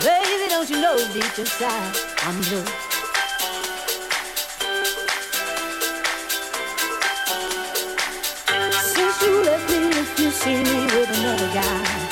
Baby, don't you know deep inside I'm blue. Since you left me, if you see me with another guy.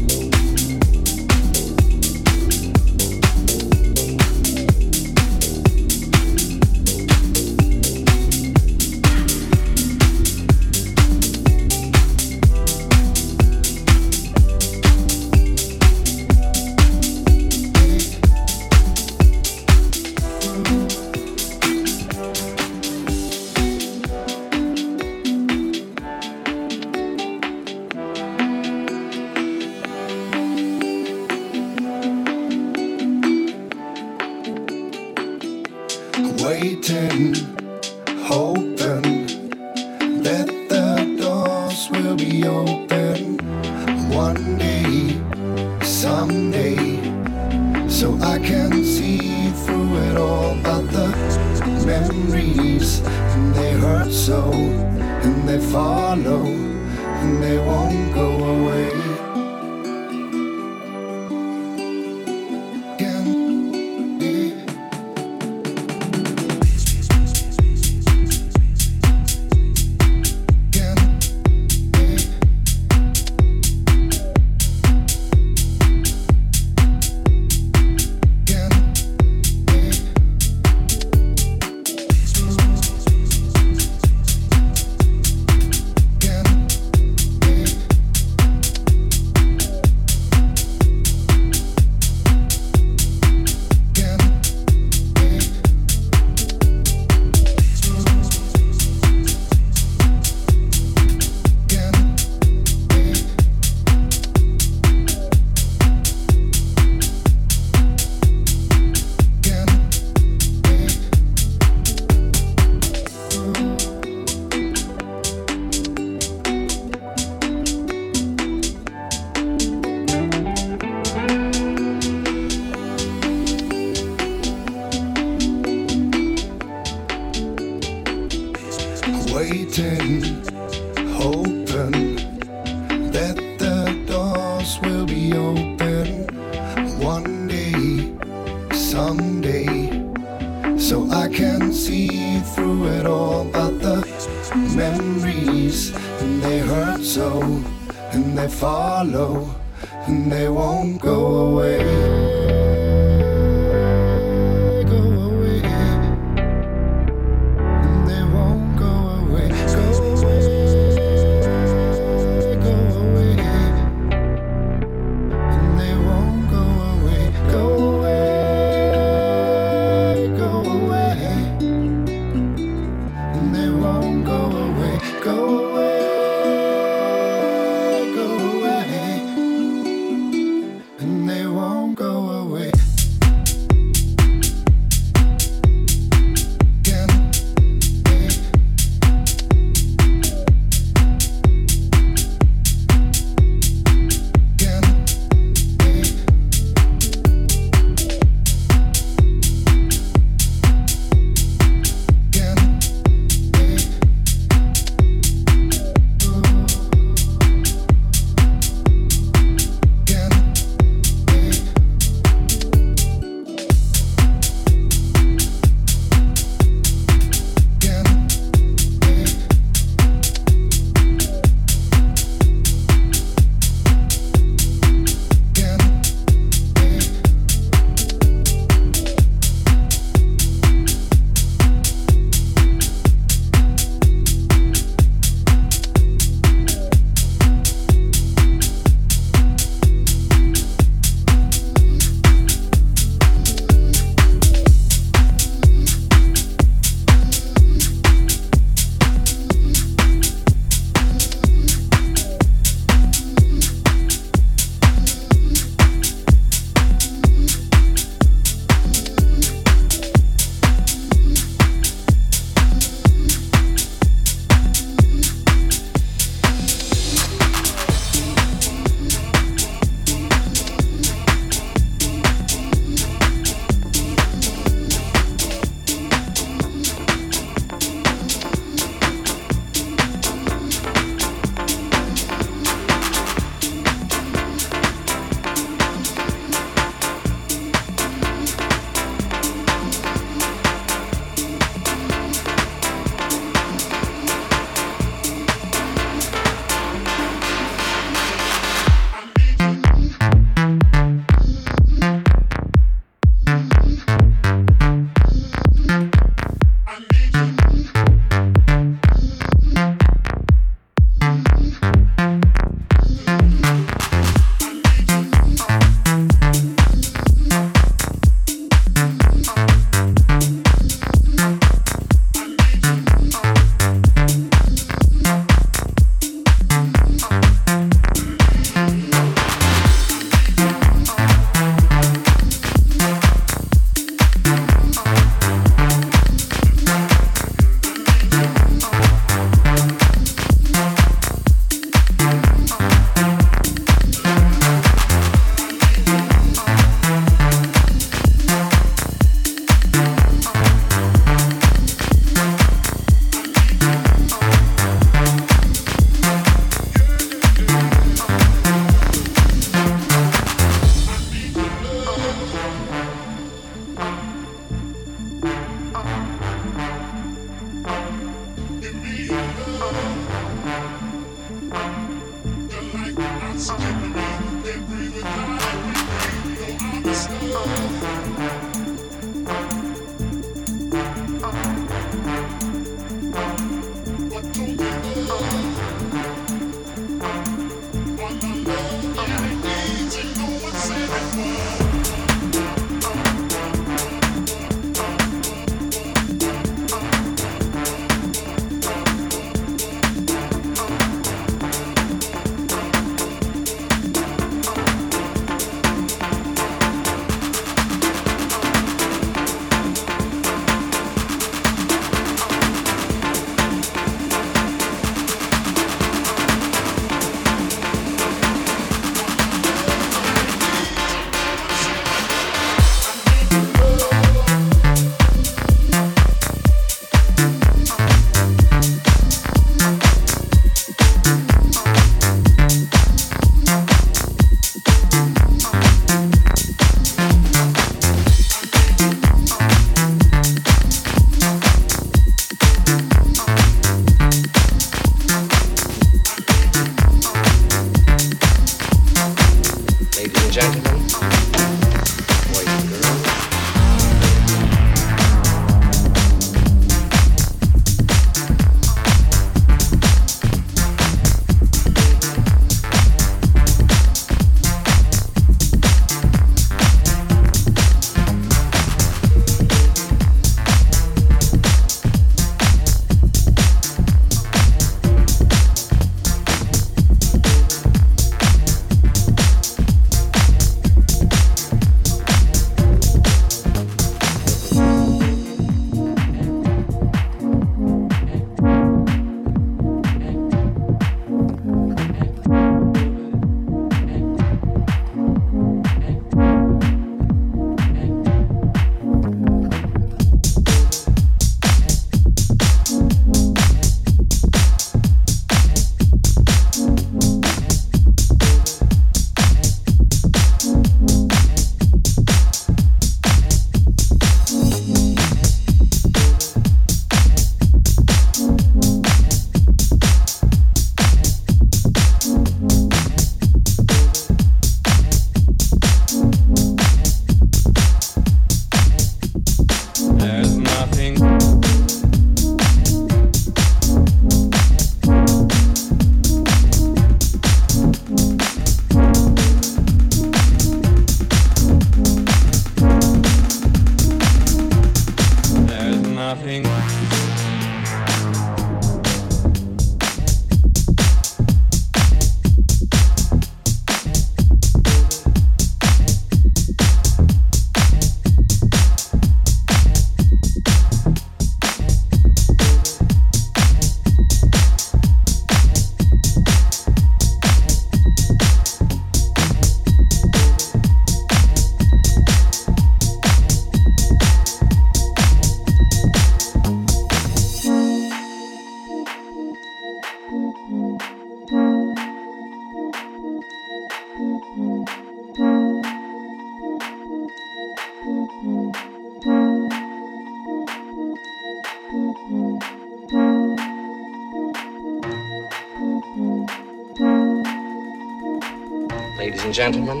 Gentlemen,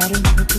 got in